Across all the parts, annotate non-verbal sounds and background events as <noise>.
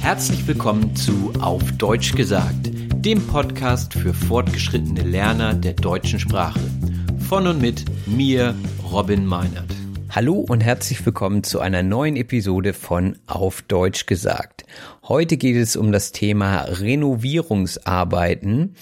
Herzlich willkommen zu Auf Deutsch gesagt, dem Podcast für fortgeschrittene Lerner der deutschen Sprache. Von und mit mir, Robin Meinert. Hallo und herzlich willkommen zu einer neuen Episode von Auf Deutsch gesagt. Heute geht es um das Thema Renovierungsarbeiten,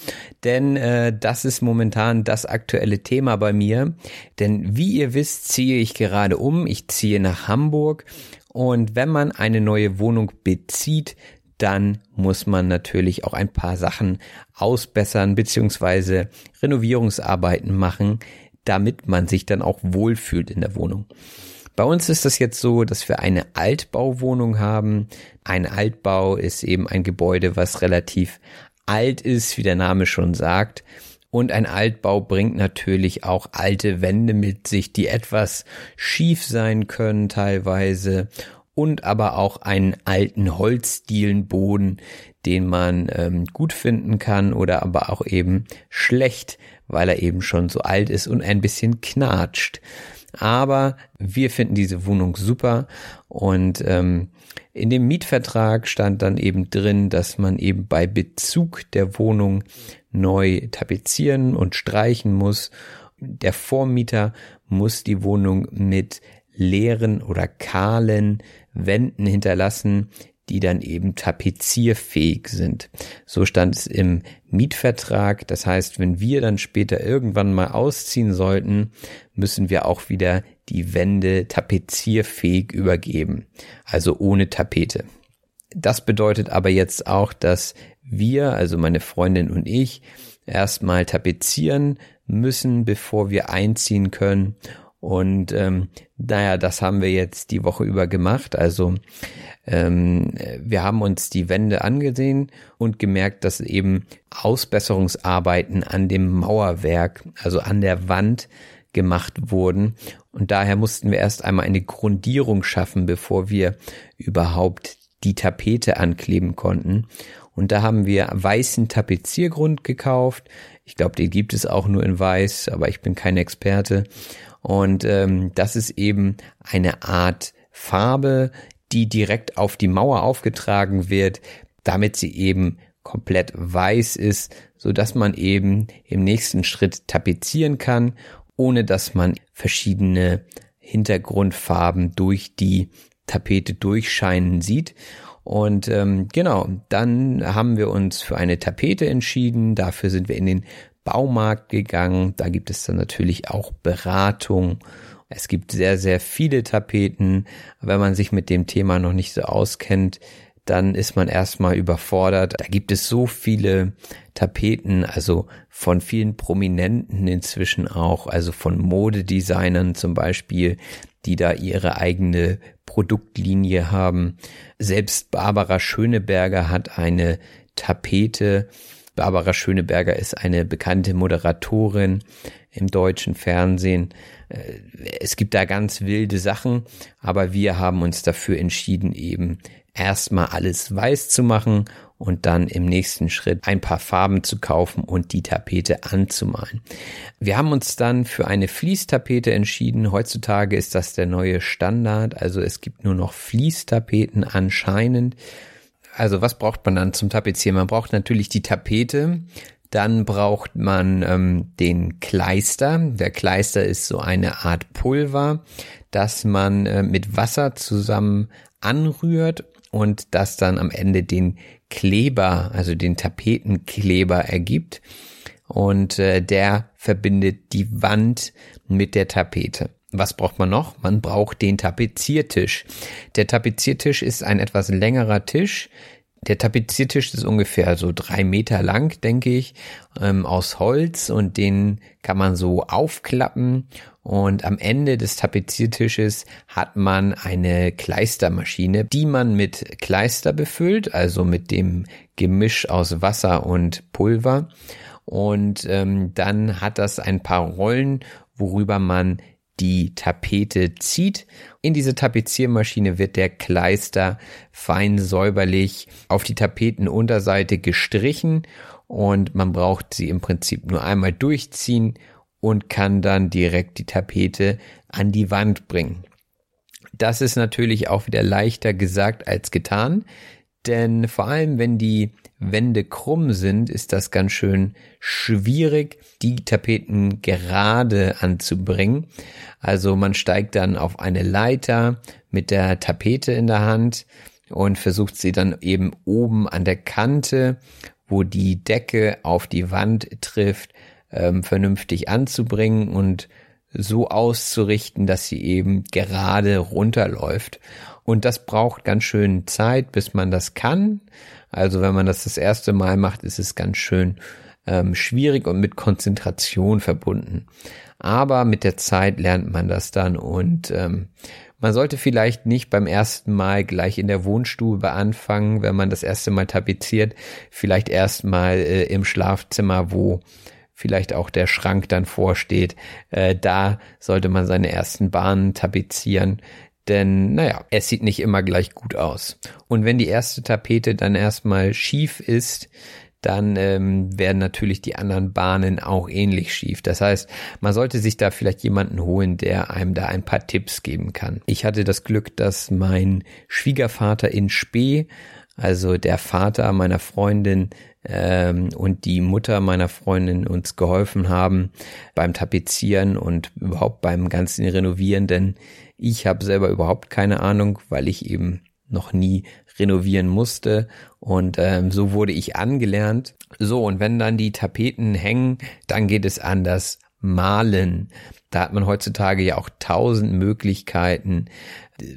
denn äh, das ist momentan das aktuelle Thema bei mir. Denn wie ihr wisst, ziehe ich gerade um. Ich ziehe nach Hamburg und wenn man eine neue Wohnung bezieht, dann muss man natürlich auch ein paar Sachen ausbessern beziehungsweise Renovierungsarbeiten machen, damit man sich dann auch wohlfühlt in der Wohnung. Bei uns ist das jetzt so, dass wir eine Altbauwohnung haben. Ein Altbau ist eben ein Gebäude, was relativ alt ist, wie der Name schon sagt. Und ein Altbau bringt natürlich auch alte Wände mit sich, die etwas schief sein können teilweise und aber auch einen alten Holzdielenboden, den man ähm, gut finden kann oder aber auch eben schlecht, weil er eben schon so alt ist und ein bisschen knatscht. Aber wir finden diese Wohnung super und ähm, in dem Mietvertrag stand dann eben drin, dass man eben bei Bezug der Wohnung neu tapezieren und streichen muss. Der Vormieter muss die Wohnung mit leeren oder kahlen Wänden hinterlassen, die dann eben tapezierfähig sind. So stand es im Mietvertrag. Das heißt, wenn wir dann später irgendwann mal ausziehen sollten, müssen wir auch wieder die Wände tapezierfähig übergeben. Also ohne Tapete. Das bedeutet aber jetzt auch, dass wir, also meine Freundin und ich, erstmal tapezieren müssen, bevor wir einziehen können. Und ähm, naja, das haben wir jetzt die Woche über gemacht. Also ähm, wir haben uns die Wände angesehen und gemerkt, dass eben Ausbesserungsarbeiten an dem Mauerwerk, also an der Wand gemacht wurden. Und daher mussten wir erst einmal eine Grundierung schaffen, bevor wir überhaupt die Tapete ankleben konnten. Und da haben wir weißen Tapeziergrund gekauft. Ich glaube, den gibt es auch nur in weiß, aber ich bin kein Experte. Und ähm, das ist eben eine Art Farbe, die direkt auf die Mauer aufgetragen wird, damit sie eben komplett weiß ist, so dass man eben im nächsten Schritt tapezieren kann, ohne dass man verschiedene Hintergrundfarben durch die Tapete durchscheinen sieht. Und ähm, genau, dann haben wir uns für eine Tapete entschieden. Dafür sind wir in den Baumarkt gegangen. Da gibt es dann natürlich auch Beratung es gibt sehr, sehr viele Tapeten. Wenn man sich mit dem Thema noch nicht so auskennt, dann ist man erstmal überfordert. Da gibt es so viele Tapeten, also von vielen Prominenten inzwischen auch, also von Modedesignern zum Beispiel, die da ihre eigene Produktlinie haben. Selbst Barbara Schöneberger hat eine Tapete. Barbara Schöneberger ist eine bekannte Moderatorin im deutschen Fernsehen. Äh, es gibt da ganz wilde Sachen, aber wir haben uns dafür entschieden, eben erstmal alles weiß zu machen und dann im nächsten Schritt ein paar Farben zu kaufen und die Tapete anzumalen. Wir haben uns dann für eine Fließtapete entschieden. Heutzutage ist das der neue Standard, also es gibt nur noch Fließtapeten anscheinend. Also was braucht man dann zum Tapezieren? Man braucht natürlich die Tapete, dann braucht man ähm, den Kleister. Der Kleister ist so eine Art Pulver, das man äh, mit Wasser zusammen anrührt und das dann am Ende den Kleber, also den Tapetenkleber ergibt. Und äh, der verbindet die Wand mit der Tapete. Was braucht man noch? Man braucht den Tapeziertisch. Der Tapeziertisch ist ein etwas längerer Tisch, der Tapeziertisch ist ungefähr so drei Meter lang, denke ich, ähm, aus Holz und den kann man so aufklappen und am Ende des Tapeziertisches hat man eine Kleistermaschine, die man mit Kleister befüllt, also mit dem Gemisch aus Wasser und Pulver und ähm, dann hat das ein paar Rollen, worüber man die Tapete zieht. In diese Tapeziermaschine wird der Kleister fein säuberlich auf die Tapetenunterseite gestrichen und man braucht sie im Prinzip nur einmal durchziehen und kann dann direkt die Tapete an die Wand bringen. Das ist natürlich auch wieder leichter gesagt als getan, Denn vor allem, wenn die Wände krumm sind, ist das ganz schön schwierig, die Tapeten gerade anzubringen. Also man steigt dann auf eine Leiter mit der Tapete in der Hand und versucht sie dann eben oben an der Kante, wo die Decke auf die Wand trifft, ähm, vernünftig anzubringen und so auszurichten, dass sie eben gerade runterläuft. Und das braucht ganz schön Zeit, bis man das kann. Also wenn man das das erste Mal macht, ist es ganz schön ähm, schwierig und mit Konzentration verbunden. Aber mit der Zeit lernt man das dann und ähm, man sollte vielleicht nicht beim ersten Mal gleich in der Wohnstube anfangen, wenn man das erste Mal tapeziert, vielleicht erstmal äh, im Schlafzimmer, wo vielleicht auch der Schrank dann vorsteht. Äh, da sollte man seine ersten Bahnen tapezieren. Denn, naja, es sieht nicht immer gleich gut aus. Und wenn die erste Tapete dann erstmal schief ist, dann ähm, werden natürlich die anderen Bahnen auch ähnlich schief. Das heißt, man sollte sich da vielleicht jemanden holen, der einem da ein paar Tipps geben kann. Ich hatte das Glück, dass mein Schwiegervater in Spee, also der Vater meiner Freundin, ähm, und die Mutter meiner Freundin uns geholfen haben beim Tapezieren und überhaupt beim ganzen Renovieren, denn ich habe selber überhaupt keine Ahnung, weil ich eben noch nie renovieren musste und ähm, so wurde ich angelernt. So und wenn dann die Tapeten hängen, dann geht es an das Malen. Da hat man heutzutage ja auch tausend Möglichkeiten,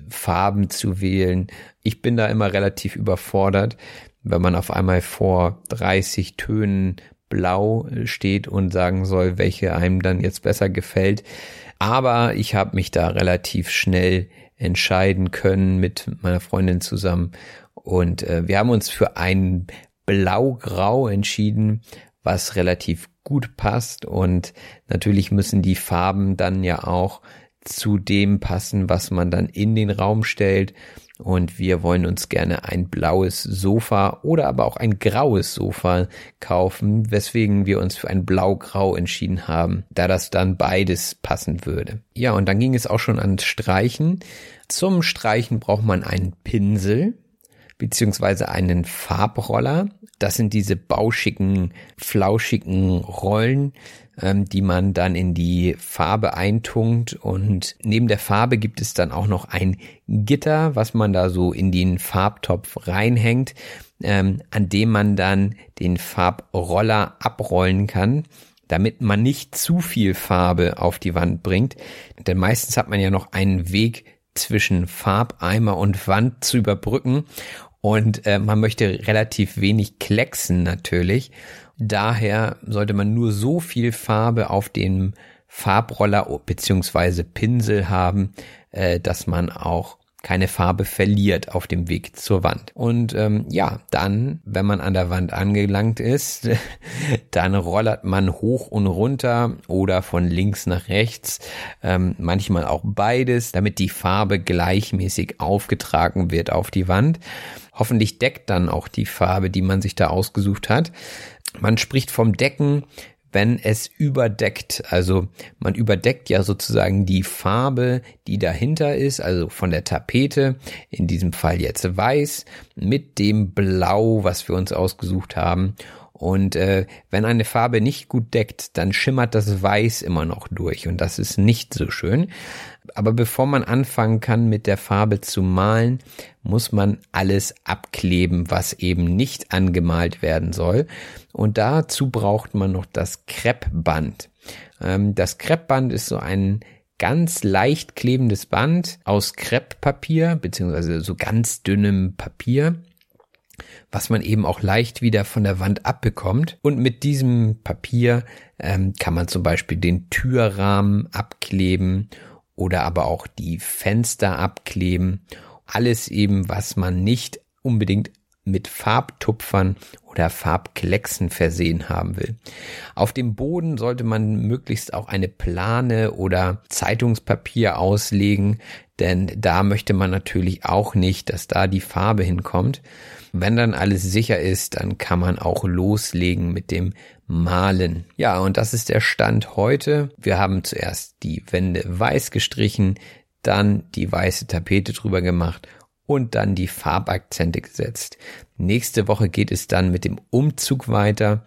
Farben zu wählen. Ich bin da immer relativ überfordert wenn man auf einmal vor 30 Tönen blau steht und sagen soll, welche einem dann jetzt besser gefällt. Aber ich habe mich da relativ schnell entscheiden können mit meiner Freundin zusammen. Und äh, wir haben uns für ein blau-grau entschieden, was relativ gut passt. Und natürlich müssen die Farben dann ja auch zu dem passen, was man dann in den Raum stellt und wir wollen uns gerne ein blaues Sofa oder aber auch ein graues Sofa kaufen, weswegen wir uns für ein blau-grau entschieden haben, da das dann beides passen würde. Ja, und dann ging es auch schon ans Streichen. Zum Streichen braucht man einen Pinsel beziehungsweise einen Farbroller. Das sind diese bauschigen, flauschigen Rollen, ähm, die man dann in die Farbe eintunkt. Und neben der Farbe gibt es dann auch noch ein Gitter, was man da so in den Farbtopf reinhängt, ähm, an dem man dann den Farbroller abrollen kann damit man nicht zu viel Farbe auf die Wand bringt. Denn meistens hat man ja noch einen Weg zwischen Farbeimer und Wand zu überbrücken. Und äh, man möchte relativ wenig klecksen natürlich. Daher sollte man nur so viel Farbe auf dem Farbroller beziehungsweise Pinsel haben, äh, dass man auch keine Farbe verliert auf dem Weg zur Wand. Und ähm, ja, dann, wenn man an der Wand angelangt ist, <laughs> dann rollert man hoch und runter oder von links nach rechts, ähm, manchmal auch beides, damit die Farbe gleichmäßig aufgetragen wird auf die Wand. Hoffentlich deckt dann auch die Farbe, die man sich da ausgesucht hat. Man spricht vom Decken, wenn es überdeckt. Also man überdeckt ja sozusagen die Farbe, die dahinter ist, also von der Tapete, in diesem Fall jetzt weiß, mit dem Blau, was wir uns ausgesucht haben. Und äh, wenn eine Farbe nicht gut deckt, dann schimmert das Weiß immer noch durch und das ist nicht so schön. Aber bevor man anfangen kann mit der Farbe zu malen, muss man alles abkleben, was eben nicht angemalt werden soll. Und dazu braucht man noch das Kreppband. Ähm, das Kreppband ist so ein ganz leicht klebendes Band aus Krepppapier, beziehungsweise so ganz dünnem Papier was man eben auch leicht wieder von der Wand abbekommt. Und mit diesem Papier ähm, kann man zum Beispiel den Türrahmen abkleben oder aber auch die Fenster abkleben. Alles eben, was man nicht unbedingt mit Farbtupfern oder Farbklecksen versehen haben will. Auf dem Boden sollte man möglichst auch eine Plane oder Zeitungspapier auslegen, denn da möchte man natürlich auch nicht, dass da die Farbe hinkommt. Wenn dann alles sicher ist, dann kann man auch loslegen mit dem Malen. Ja, und das ist der Stand heute. Wir haben zuerst die Wände weiß gestrichen, dann die weiße Tapete drüber gemacht und dann die Farbakzente gesetzt. Nächste Woche geht es dann mit dem Umzug weiter.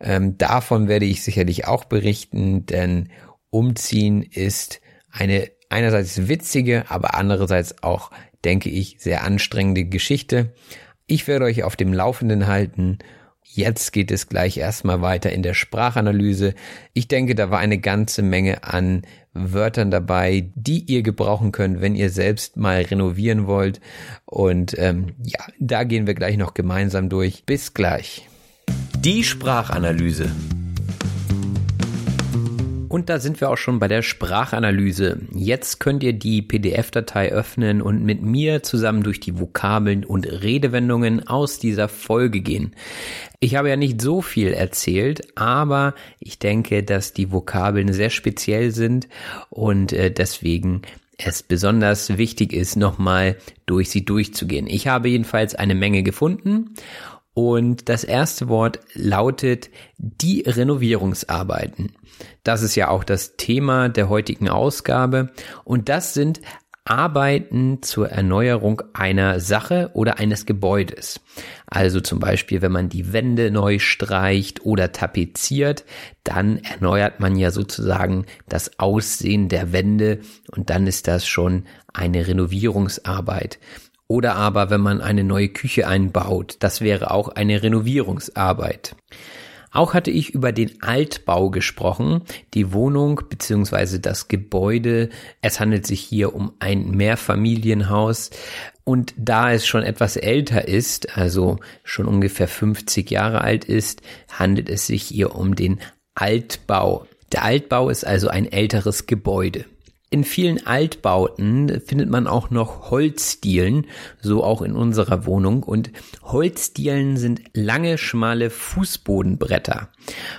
Ähm, davon werde ich sicherlich auch berichten, denn Umziehen ist eine einerseits witzige, aber andererseits auch, denke ich, sehr anstrengende Geschichte. Ich werde euch auf dem Laufenden halten. Jetzt geht es gleich erstmal weiter in der Sprachanalyse. Ich denke, da war eine ganze Menge an Wörtern dabei, die ihr gebrauchen könnt, wenn ihr selbst mal renovieren wollt. Und ähm, ja, da gehen wir gleich noch gemeinsam durch. Bis gleich. Die Sprachanalyse. Und da sind wir auch schon bei der Sprachanalyse. Jetzt könnt ihr die PDF-Datei öffnen und mit mir zusammen durch die Vokabeln und Redewendungen aus dieser Folge gehen. Ich habe ja nicht so viel erzählt, aber ich denke, dass die Vokabeln sehr speziell sind und äh, deswegen es besonders wichtig ist, nochmal durch sie durchzugehen. Ich habe jedenfalls eine Menge gefunden und das erste Wort lautet die Renovierungsarbeiten. Das ist ja auch das Thema der heutigen Ausgabe. Und das sind Arbeiten zur Erneuerung einer Sache oder eines Gebäudes. Also zum Beispiel, wenn man die Wände neu streicht oder tapeziert, dann erneuert man ja sozusagen das Aussehen der Wände und dann ist das schon eine Renovierungsarbeit. Oder aber, wenn man eine neue Küche einbaut, das wäre auch eine Renovierungsarbeit. Auch hatte ich über den Altbau gesprochen, die Wohnung bzw. das Gebäude. Es handelt sich hier um ein Mehrfamilienhaus und da es schon etwas älter ist, also schon ungefähr 50 Jahre alt ist, handelt es sich hier um den Altbau. Der Altbau ist also ein älteres Gebäude. In vielen Altbauten findet man auch noch Holzdielen, so auch in unserer Wohnung. Und Holzdielen sind lange, schmale Fußbodenbretter.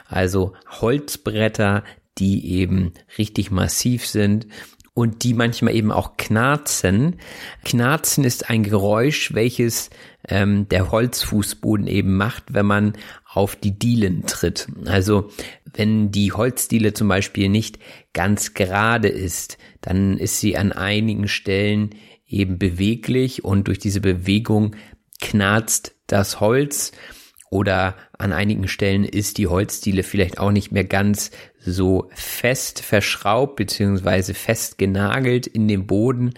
Also Holzbretter, die eben richtig massiv sind und die manchmal eben auch knarzen. Knarzen ist ein Geräusch, welches ähm, der Holzfußboden eben macht, wenn man auf die Dielen tritt. Also wenn die Holzdiele zum Beispiel nicht ganz gerade ist, dann ist sie an einigen Stellen eben beweglich und durch diese Bewegung knarzt das Holz oder an einigen Stellen ist die Holzdiele vielleicht auch nicht mehr ganz so fest verschraubt beziehungsweise fest genagelt in den Boden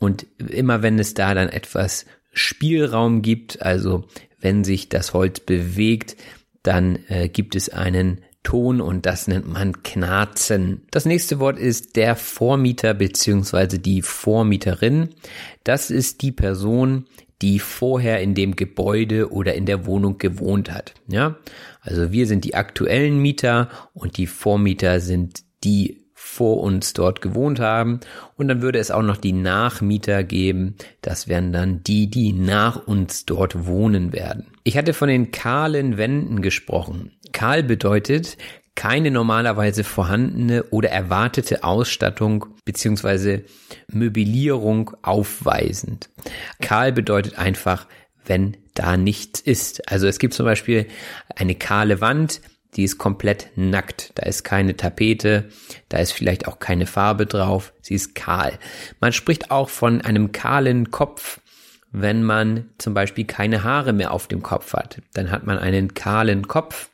und immer wenn es da dann etwas Spielraum gibt, also wenn sich das Holz bewegt, dann äh, gibt es einen Ton und das nennt man Knarzen. Das nächste Wort ist der Vormieter beziehungsweise die Vormieterin. Das ist die Person, die vorher in dem Gebäude oder in der Wohnung gewohnt hat. Ja, also wir sind die aktuellen Mieter und die Vormieter sind die vor uns dort gewohnt haben. Und dann würde es auch noch die Nachmieter geben. Das wären dann die, die nach uns dort wohnen werden. Ich hatte von den kahlen Wänden gesprochen. Kahl bedeutet keine normalerweise vorhandene oder erwartete Ausstattung beziehungsweise Möblierung aufweisend. Kahl bedeutet einfach, wenn da nichts ist. Also es gibt zum Beispiel eine kahle Wand, die ist komplett nackt. Da ist keine Tapete, da ist vielleicht auch keine Farbe drauf, sie ist kahl. Man spricht auch von einem kahlen Kopf, wenn man zum Beispiel keine Haare mehr auf dem Kopf hat. Dann hat man einen kahlen Kopf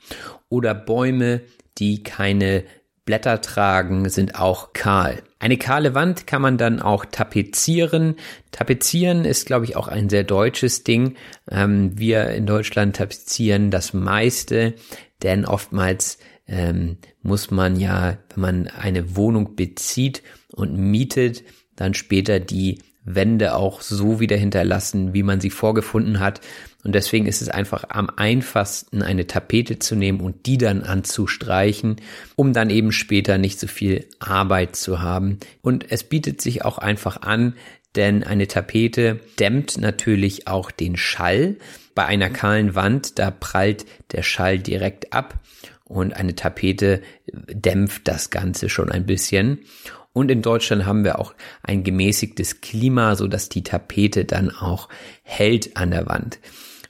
oder Bäume, die keine Blätter tragen, sind auch kahl. Eine kahle Wand kann man dann auch tapezieren. Tapezieren ist, glaube ich, auch ein sehr deutsches Ding. Ähm, wir in Deutschland tapezieren das meiste denn oftmals ähm, muss man ja, wenn man eine Wohnung bezieht und mietet, dann später die Wände auch so wieder hinterlassen, wie man sie vorgefunden hat. Und deswegen ist es einfach am einfachsten, eine Tapete zu nehmen und die dann anzustreichen, um dann eben später nicht so viel Arbeit zu haben. Und es bietet sich auch einfach an, denn eine Tapete dämmt natürlich auch den Schall. Bei einer kahlen Wand, da prallt der Schall direkt ab und eine Tapete dämpft das Ganze schon ein bisschen. Und in Deutschland haben wir auch ein gemäßigtes Klima, so dass die Tapete dann auch hält an der Wand.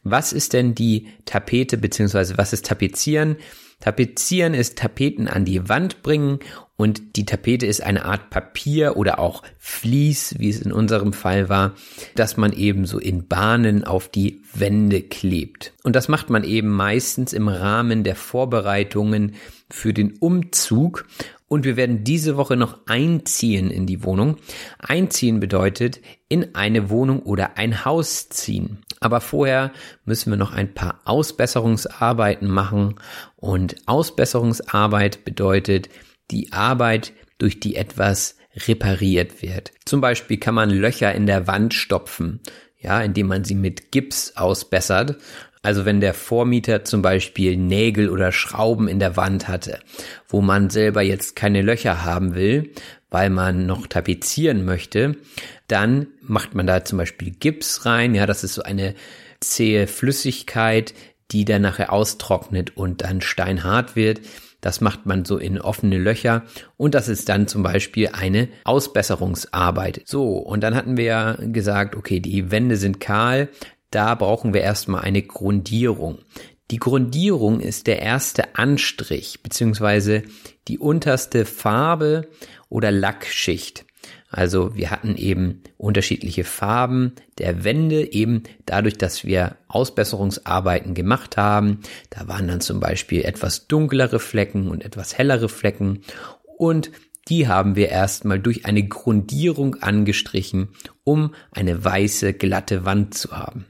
Was ist denn die Tapete beziehungsweise was ist Tapezieren? Tapezieren ist Tapeten an die Wand bringen und die Tapete ist eine Art Papier oder auch Vlies, wie es in unserem Fall war, dass man eben so in Bahnen auf die Wände klebt. Und das macht man eben meistens im Rahmen der Vorbereitungen für den Umzug. Und wir werden diese Woche noch einziehen in die Wohnung. Einziehen bedeutet in eine Wohnung oder ein Haus ziehen. Aber vorher müssen wir noch ein paar Ausbesserungsarbeiten machen. Und Ausbesserungsarbeit bedeutet, die Arbeit, durch die etwas repariert wird. Zum Beispiel kann man Löcher in der Wand stopfen, ja, indem man sie mit Gips ausbessert. Also wenn der Vormieter zum Beispiel Nägel oder Schrauben in der Wand hatte, wo man selber jetzt keine Löcher haben will, weil man noch tapezieren möchte, dann macht man da zum Beispiel Gips rein. Ja, das ist so eine zähe Flüssigkeit, die dann nachher austrocknet und dann steinhart wird. Das macht man so in offene Löcher und das ist dann zum Beispiel eine Ausbesserungsarbeit. So, und dann hatten wir ja gesagt, okay, die Wände sind kahl, da brauchen wir erstmal eine Grundierung. Die Grundierung ist der erste Anstrich beziehungsweise die unterste Farbe oder Lackschicht. Also wir hatten eben unterschiedliche Farben der Wände, eben dadurch, dass wir Ausbesserungsarbeiten gemacht haben. Da waren dann zum Beispiel etwas dunklere Flecken und etwas hellere Flecken. Und die haben wir erstmal durch eine Grundierung angestrichen, um eine weiße, glatte Wand zu haben.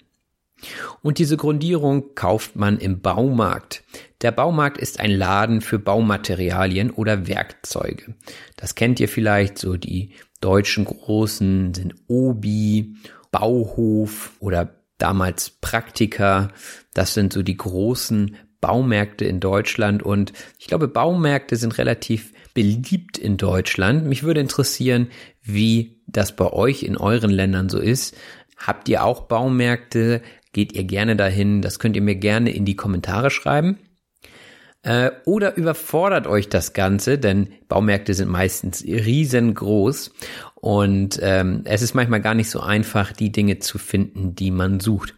Und diese Grundierung kauft man im Baumarkt. Der Baumarkt ist ein Laden für Baumaterialien oder Werkzeuge. Das kennt ihr vielleicht, so die deutschen großen sind Obi, Bauhof oder damals Praktika. Das sind so die großen Baumärkte in Deutschland und ich glaube, Baumärkte sind relativ beliebt in Deutschland. Mich würde interessieren, wie das bei euch in euren Ländern so ist. Habt ihr auch Baumärkte? Geht ihr gerne dahin? Das könnt ihr mir gerne in die Kommentare schreiben. Äh, oder überfordert euch das Ganze, denn Baumärkte sind meistens riesengroß und ähm, es ist manchmal gar nicht so einfach, die Dinge zu finden, die man sucht.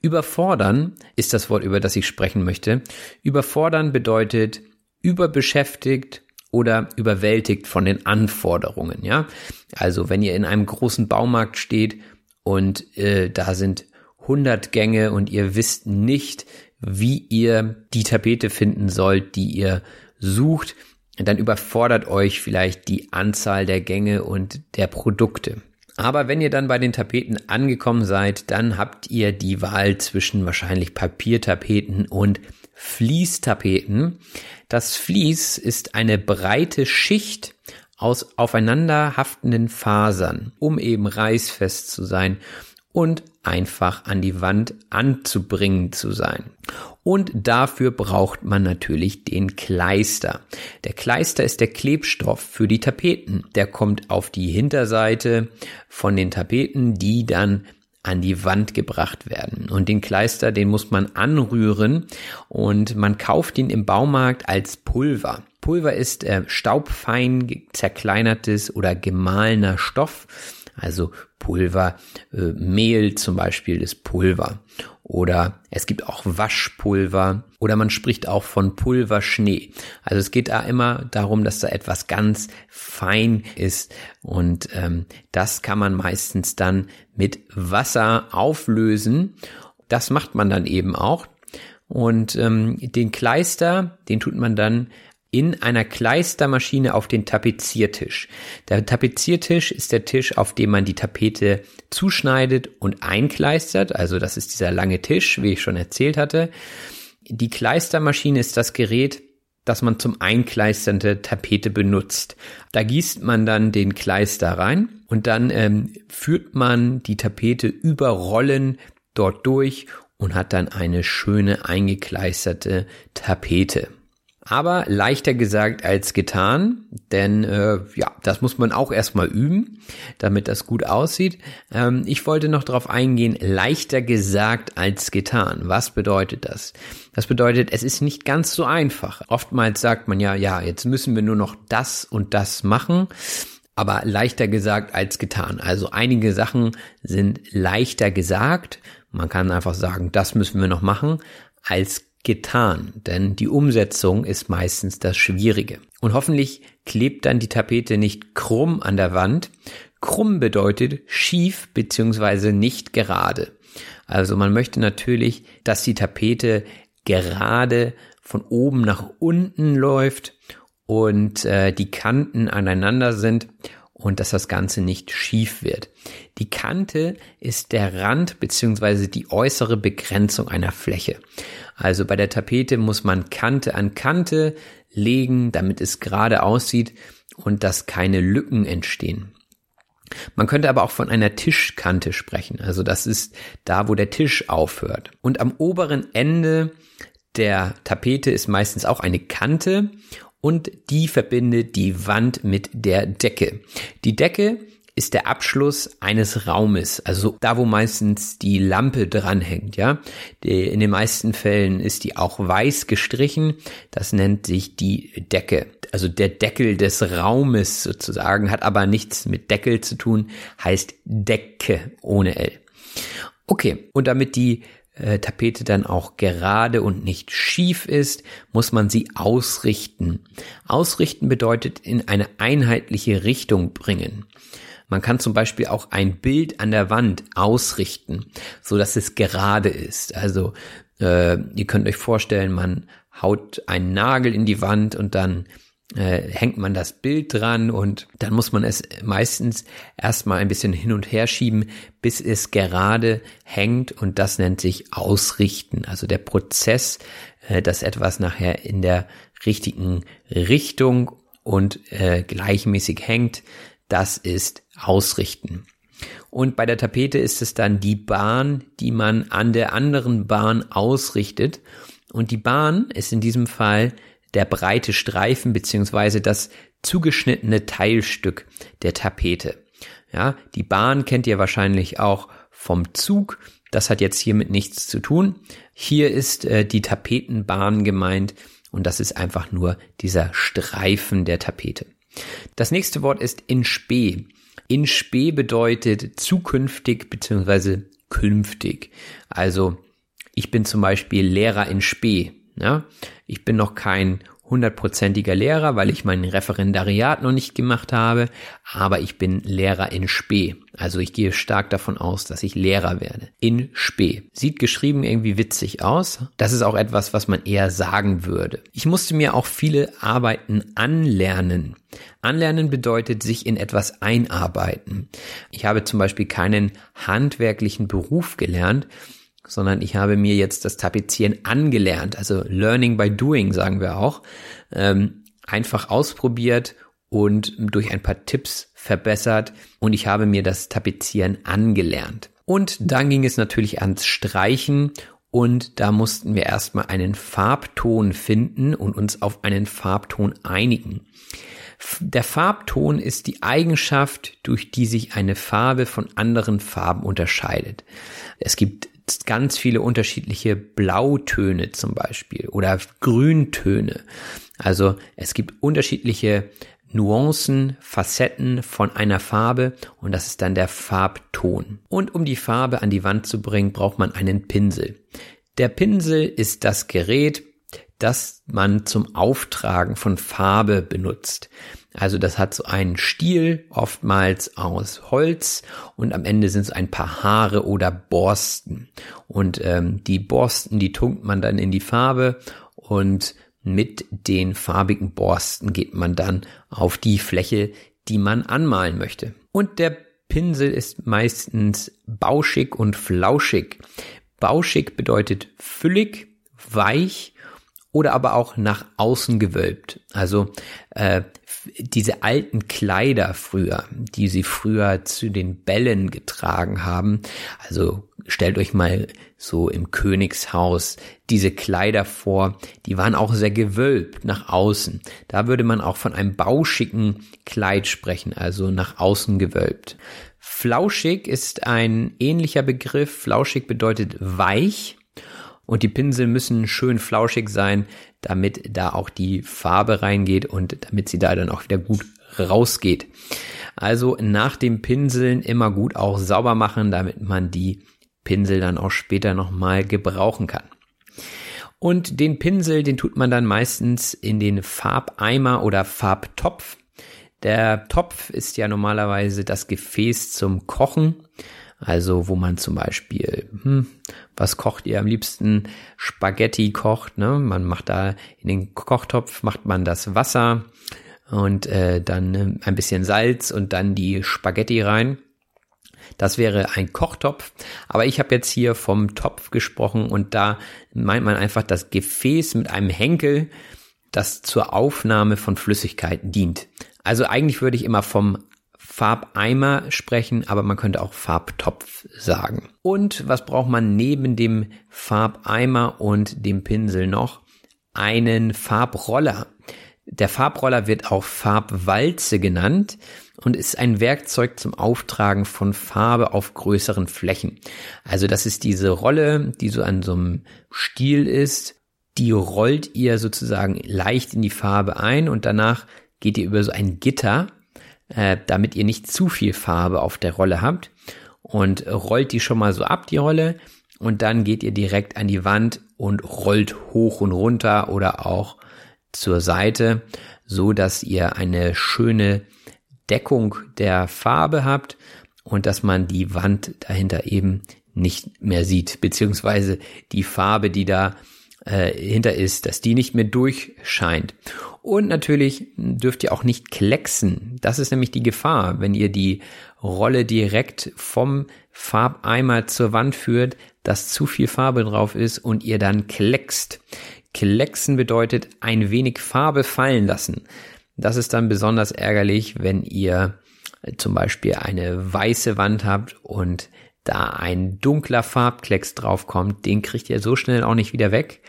Überfordern ist das Wort, über das ich sprechen möchte. Überfordern bedeutet überbeschäftigt oder überwältigt von den Anforderungen, ja. Also wenn ihr in einem großen Baumarkt steht und äh, da sind 100 Gänge und ihr wisst nicht, wie ihr die Tapete finden sollt, die ihr sucht, dann überfordert euch vielleicht die Anzahl der Gänge und der Produkte. Aber wenn ihr dann bei den Tapeten angekommen seid, dann habt ihr die Wahl zwischen wahrscheinlich Papiertapeten und Fließtapeten. Das Vlies ist eine breite Schicht aus aufeinander haftenden Fasern, um eben reißfest zu sein und einfach an die Wand anzubringen zu sein. Und dafür braucht man natürlich den Kleister. Der Kleister ist der Klebstoff für die Tapeten. Der kommt auf die Hinterseite von den Tapeten, die dann an die Wand gebracht werden. Und den Kleister, den muss man anrühren und man kauft ihn im Baumarkt als Pulver. Pulver ist äh, staubfein zerkleinertes oder gemahlener Stoff also Pulver, äh, Mehl zum Beispiel ist Pulver. Oder es gibt auch Waschpulver oder man spricht auch von Pulverschnee. Also es geht da immer darum, dass da etwas ganz fein ist und ähm, das kann man meistens dann mit Wasser auflösen. Das macht man dann eben auch. Und ähm, den Kleister, den tut man dann in einer Kleistermaschine auf den Tapeziertisch. Der Tapeziertisch ist der Tisch, auf dem man die Tapete zuschneidet und einkleistert. Also das ist dieser lange Tisch, wie ich schon erzählt hatte. Die Kleistermaschine ist das Gerät, das man zum Einkleistern der Tapete benutzt. Da gießt man dann den Kleister rein und dann ähm, führt man die Tapete über Rollen dort durch und hat dann eine schöne eingekleisterte Tapete. Aber leichter gesagt als getan, denn äh, ja, das muss man auch erstmal üben, damit das gut aussieht. Ähm, ich wollte noch darauf eingehen, leichter gesagt als getan. Was bedeutet das? Das bedeutet, es ist nicht ganz so einfach. Oftmals sagt man ja, ja, jetzt müssen wir nur noch das und das machen aber leichter gesagt als getan. Also einige Sachen sind leichter gesagt. Man kann einfach sagen, das müssen wir noch machen, als getan, denn die Umsetzung ist meistens das Schwierige. Und hoffentlich klebt dann die Tapete nicht krumm an der Wand. Krumm bedeutet schief beziehungsweise nicht gerade. Also man möchte natürlich, dass die Tapete gerade von oben nach unten läuft und äh, die Kanten aneinander sind und dass das Ganze nicht schief wird. Die Kante ist der Rand beziehungsweise die äußere Begrenzung einer Fläche. Also bei der Tapete muss man Kante an Kante legen, damit es gerade aussieht und dass keine Lücken entstehen. Man könnte aber auch von einer Tischkante sprechen. Also das ist da, wo der Tisch aufhört. Und am oberen Ende der Tapete ist meistens auch eine Kante und die verbindet die Wand mit der Decke. Die Decke ist der Abschluss eines Raumes, also da, wo meistens die Lampe dranhängt, ja. In den meisten Fällen ist die auch weiß gestrichen. Das nennt sich die Decke. Also der Deckel des Raumes sozusagen, hat aber nichts mit Deckel zu tun, heißt Decke ohne L. Okay, und damit die äh, Tapete dann auch gerade und nicht schief ist, muss man sie ausrichten. Ausrichten bedeutet in eine einheitliche Richtung bringen. Man kann zum Beispiel auch ein Bild an der Wand ausrichten, so dass es gerade ist. Also äh, ihr könnt euch vorstellen, man haut einen Nagel in die Wand und dann äh, hängt man das Bild dran und dann muss man es meistens erstmal ein bisschen hin und her schieben, bis es gerade hängt und das nennt sich Ausrichten. Also der Prozess, äh, dass etwas nachher in der richtigen Richtung und äh, gleichmäßig hängt, das ist Ausrichten. Und bei der Tapete ist es dann die Bahn, die man an der anderen Bahn ausrichtet. Und die Bahn ist in diesem Fall der breite Streifen beziehungsweise das zugeschnittene Teilstück der Tapete. Ja, die Bahn kennt ihr wahrscheinlich auch vom Zug. Das hat jetzt hiermit nichts zu tun. Hier ist äh, die Tapetenbahn gemeint und das ist einfach nur dieser Streifen der Tapete. Das nächste Wort ist in Spee. In Spee bedeutet zukünftig beziehungsweise künftig. Also ich bin zum Beispiel Lehrer in Spee. Ja? Ich bin noch kein hundertprozentiger Lehrer, weil ich mein Referendariat noch nicht gemacht habe, aber ich bin Lehrer in Spee. Also ich gehe stark davon aus, dass ich Lehrer werde. In Spee. Sieht geschrieben irgendwie witzig aus. Das ist auch etwas, was man eher sagen würde. Ich musste mir auch viele Arbeiten anlernen. Anlernen bedeutet sich in etwas einarbeiten. Ich habe zum Beispiel keinen handwerklichen Beruf gelernt, sondern ich habe mir jetzt das Tapezieren angelernt, also Learning by Doing sagen wir auch, ähm, einfach ausprobiert und durch ein paar Tipps verbessert und ich habe mir das Tapezieren angelernt. Und dann ging es natürlich ans Streichen und da mussten wir erstmal einen Farbton finden und uns auf einen Farbton einigen. Der Farbton ist die Eigenschaft, durch die sich eine Farbe von anderen Farben unterscheidet. Es gibt ganz viele unterschiedliche Blautöne zum Beispiel oder Grüntöne. Also es gibt unterschiedliche Nuancen, Facetten von einer Farbe und das ist dann der Farbton. Und um die Farbe an die Wand zu bringen, braucht man einen Pinsel. Der Pinsel ist das Gerät, das man zum Auftragen von Farbe benutzt. Also das hat so einen Stiel, oftmals aus Holz und am Ende sind es ein paar Haare oder Borsten. Und ähm, die Borsten, die tunkt man dann in die Farbe und mit den farbigen Borsten geht man dann auf die Fläche, die man anmalen möchte. Und der Pinsel ist meistens bauschig und flauschig. Bauschig bedeutet füllig, weich oder aber auch nach außen gewölbt. Also äh, diese alten Kleider früher, die sie früher zu den Bällen getragen haben. Also stellt euch mal so im Königshaus diese Kleider vor, die waren auch sehr gewölbt nach außen. Da würde man auch von einem bauschigen Kleid sprechen, also nach außen gewölbt. Flauschig ist ein ähnlicher Begriff. Flauschig bedeutet weich und die Pinsel müssen schön flauschig sein, damit da auch die Farbe reingeht und damit sie da dann auch wieder gut rausgeht. Also nach dem Pinseln immer gut auch sauber machen, damit man die Pinsel dann auch später nochmal gebrauchen kann. Und den Pinsel, den tut man dann meistens in den Farbeimer oder Farbtopf. Der Topf ist ja normalerweise das Gefäß zum Kochen. Also wo man zum Beispiel, hm, was kocht ihr am liebsten? Spaghetti kocht, ne? Man macht da in den Kochtopf macht man das Wasser und äh, dann äh, ein bisschen Salz und dann die Spaghetti rein. Das wäre ein Kochtopf, aber ich habe jetzt hier vom Topf gesprochen und da meint man einfach das Gefäß mit einem Henkel, das zur Aufnahme von Flüssigkeiten dient. Also eigentlich würde ich immer vom Farbeimer sprechen, aber man könnte auch Farbtopf sagen. Und was braucht man neben dem Farbeimer und dem Pinsel noch? Einen Farbroller. Der Farbroller wird auch Farbwalze genannt und ist ein Werkzeug zum Auftragen von Farbe auf größeren Flächen. Also das ist diese Rolle, die so an so einem Stiel ist. Die rollt ihr sozusagen leicht in die Farbe ein und danach geht ihr über so ein Gitter äh, damit ihr nicht zu viel Farbe auf der Rolle habt. Und rollt die schon mal so ab, die Rolle, und dann geht ihr direkt an die Wand und rollt hoch und runter oder auch zur Seite, so dass ihr eine schöne Deckung der Farbe habt und dass man die Wand dahinter eben nicht mehr sieht, beziehungsweise die Farbe, die da äh, hinter ist, dass die nicht mehr durchscheint. Und natürlich dürft ihr auch nicht klecksen. Das ist nämlich die Gefahr, wenn ihr die Rolle direkt vom Farbeimer zur Wand führt, dass zu viel Farbe drauf ist und ihr dann kleckst. Klecksen bedeutet ein wenig Farbe fallen lassen. Das ist dann besonders ärgerlich, wenn ihr zum Beispiel eine weiße Wand habt und da ein dunkler Farbklecks draufkommt, den kriegt ihr so schnell auch nicht wieder weg.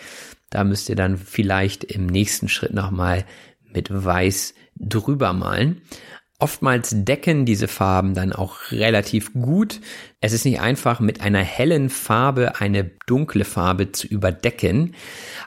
Da müsst ihr dann vielleicht im nächsten Schritt nochmal mit Weiß drüber malen. Oftmals decken diese Farben dann auch relativ gut. Es ist nicht einfach, mit einer hellen Farbe eine dunkle Farbe zu überdecken,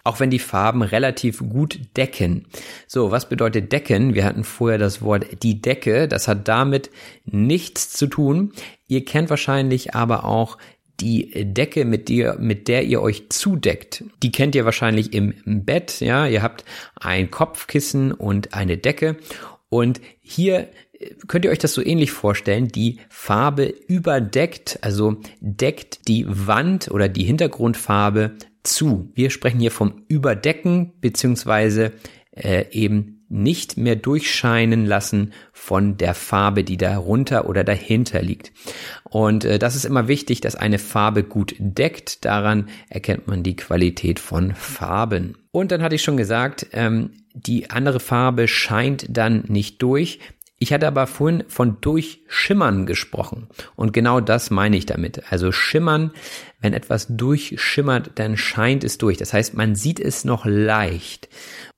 auch wenn die Farben relativ gut decken. So, was bedeutet decken? Wir hatten vorher das Wort die Decke. Das hat damit nichts zu tun. Ihr kennt wahrscheinlich aber auch die Decke, mit der, mit der ihr euch zudeckt, die kennt ihr wahrscheinlich im Bett, ja. Ihr habt ein Kopfkissen und eine Decke und hier könnt ihr euch das so ähnlich vorstellen, die Farbe überdeckt, also deckt die Wand oder die Hintergrundfarbe zu. Wir sprechen hier vom Überdecken beziehungsweise äh, eben nicht mehr durchscheinen lassen von der Farbe, die darunter oder dahinter liegt. Und äh, das ist immer wichtig, dass eine Farbe gut deckt. Daran erkennt man die Qualität von Farben. Und dann hatte ich schon gesagt, ähm, die andere Farbe scheint dann nicht durch. Ich hatte aber vorhin von durchschimmern gesprochen. Und genau das meine ich damit. Also schimmern, wenn etwas durchschimmert, dann scheint es durch. Das heißt, man sieht es noch leicht.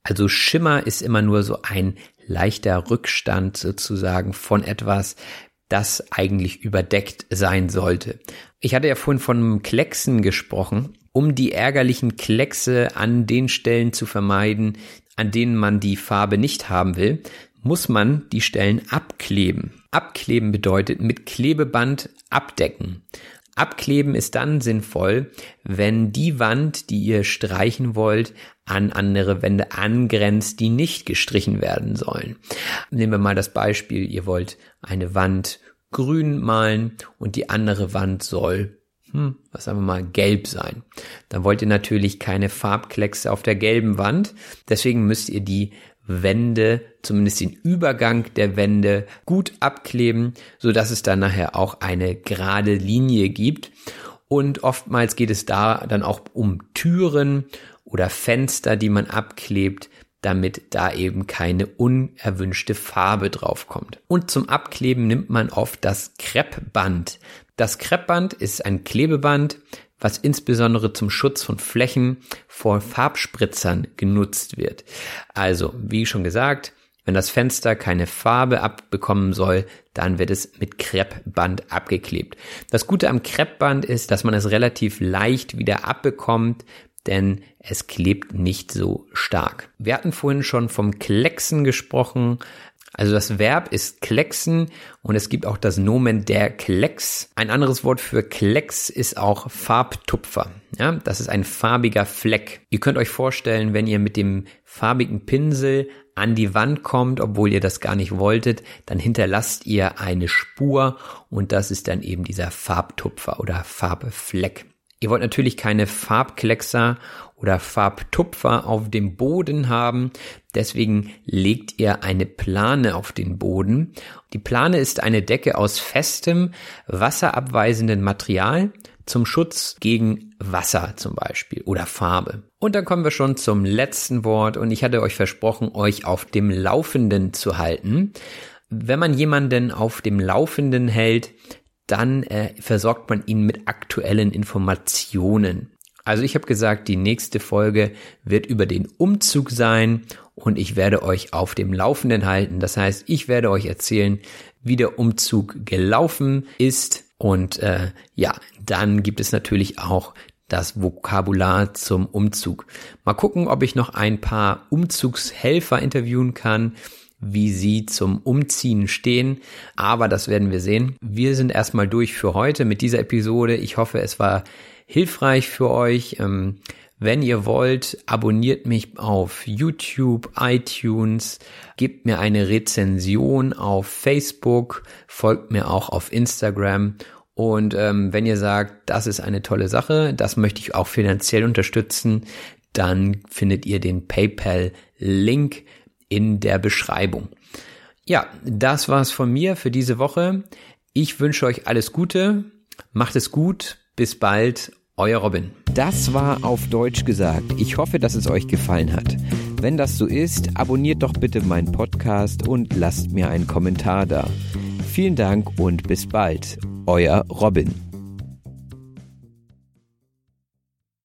Also Schimmer ist immer nur so ein leichter Rückstand sozusagen von etwas, das eigentlich überdeckt sein sollte. Ich hatte ja vorhin von Klecksen gesprochen, um die ärgerlichen Kleckse an den Stellen zu vermeiden, an denen man die Farbe nicht haben will, muss man die Stellen abkleben. Abkleben bedeutet mit Klebeband abdecken. Abkleben ist dann sinnvoll, wenn die Wand, die ihr streichen wollt, an andere Wände angrenzt, die nicht gestrichen werden sollen. Nehmen wir mal das Beispiel, ihr wollt eine Wand grün malen und die andere Wand soll, hm, was sagen wir mal, gelb sein. Dann wollt ihr natürlich keine Farbkleckse auf der gelben Wand. Deswegen müsst ihr die Wände, zumindest den Übergang der Wände gut abkleben, so dass es dann nachher auch eine gerade Linie gibt. Und oftmals geht es da dann auch um Türen oder Fenster, die man abklebt, damit da eben keine unerwünschte Farbe draufkommt. Und zum Abkleben nimmt man oft das Kreppband. Das Kreppband ist ein Klebeband, was insbesondere zum Schutz von Flächen vor Farbspritzern genutzt wird. Also, wie schon gesagt, wenn das Fenster keine Farbe abbekommen soll, dann wird es mit Kreppband abgeklebt. Das Gute am Kreppband ist, dass man es relativ leicht wieder abbekommt, denn es klebt nicht so stark. Wir hatten vorhin schon vom Klecksen gesprochen. Also das Verb ist klecksen und es gibt auch das Nomen der Klecks. Ein anderes Wort für Klecks ist auch Farbtupfer. Ja, das ist ein farbiger Fleck. Ihr könnt euch vorstellen, wenn ihr mit dem farbigen Pinsel an die Wand kommt, obwohl ihr das gar nicht wolltet, dann hinterlasst ihr eine Spur und das ist dann eben dieser Farbtupfer oder Farbfleck. Ihr wollt natürlich keine Farbkleckser oder Farbtupfer auf dem Boden haben. Deswegen legt ihr eine Plane auf den Boden. Die Plane ist eine Decke aus festem, wasserabweisenden Material zum Schutz gegen Wasser zum Beispiel oder Farbe. Und dann kommen wir schon zum letzten Wort und ich hatte euch versprochen, euch auf dem Laufenden zu halten. Wenn man jemanden auf dem Laufenden hält, dann äh, versorgt man ihn mit aktuellen Informationen. Also ich habe gesagt, die nächste Folge wird über den Umzug sein und ich werde euch auf dem Laufenden halten. Das heißt, ich werde euch erzählen, wie der Umzug gelaufen ist und äh, ja, dann gibt es natürlich auch das Vokabular zum Umzug. Mal gucken, ob ich noch ein paar Umzugshelfer interviewen kann, wie sie zum Umziehen stehen. Aber das werden wir sehen. Wir sind erstmal durch für heute mit dieser Episode. Ich hoffe, es war hilfreich für euch. Ähm, wenn ihr wollt, abonniert mich auf YouTube, iTunes, gebt mir eine Rezension auf Facebook, folgt mir auch auf Instagram. Und ähm, wenn ihr sagt, das ist eine tolle Sache, das möchte ich auch finanziell unterstützen, dann findet ihr den PayPal-Link in der Beschreibung. Ja, das war's von mir für diese Woche. Ich wünsche euch alles Gute, macht es gut, bis bald euer Robin. Das war auf Deutsch gesagt. Ich hoffe, dass es euch gefallen hat. Wenn das so ist, abonniert doch bitte meinen Podcast und lasst mir einen Kommentar da. Vielen Dank und bis bald. Euer Robin.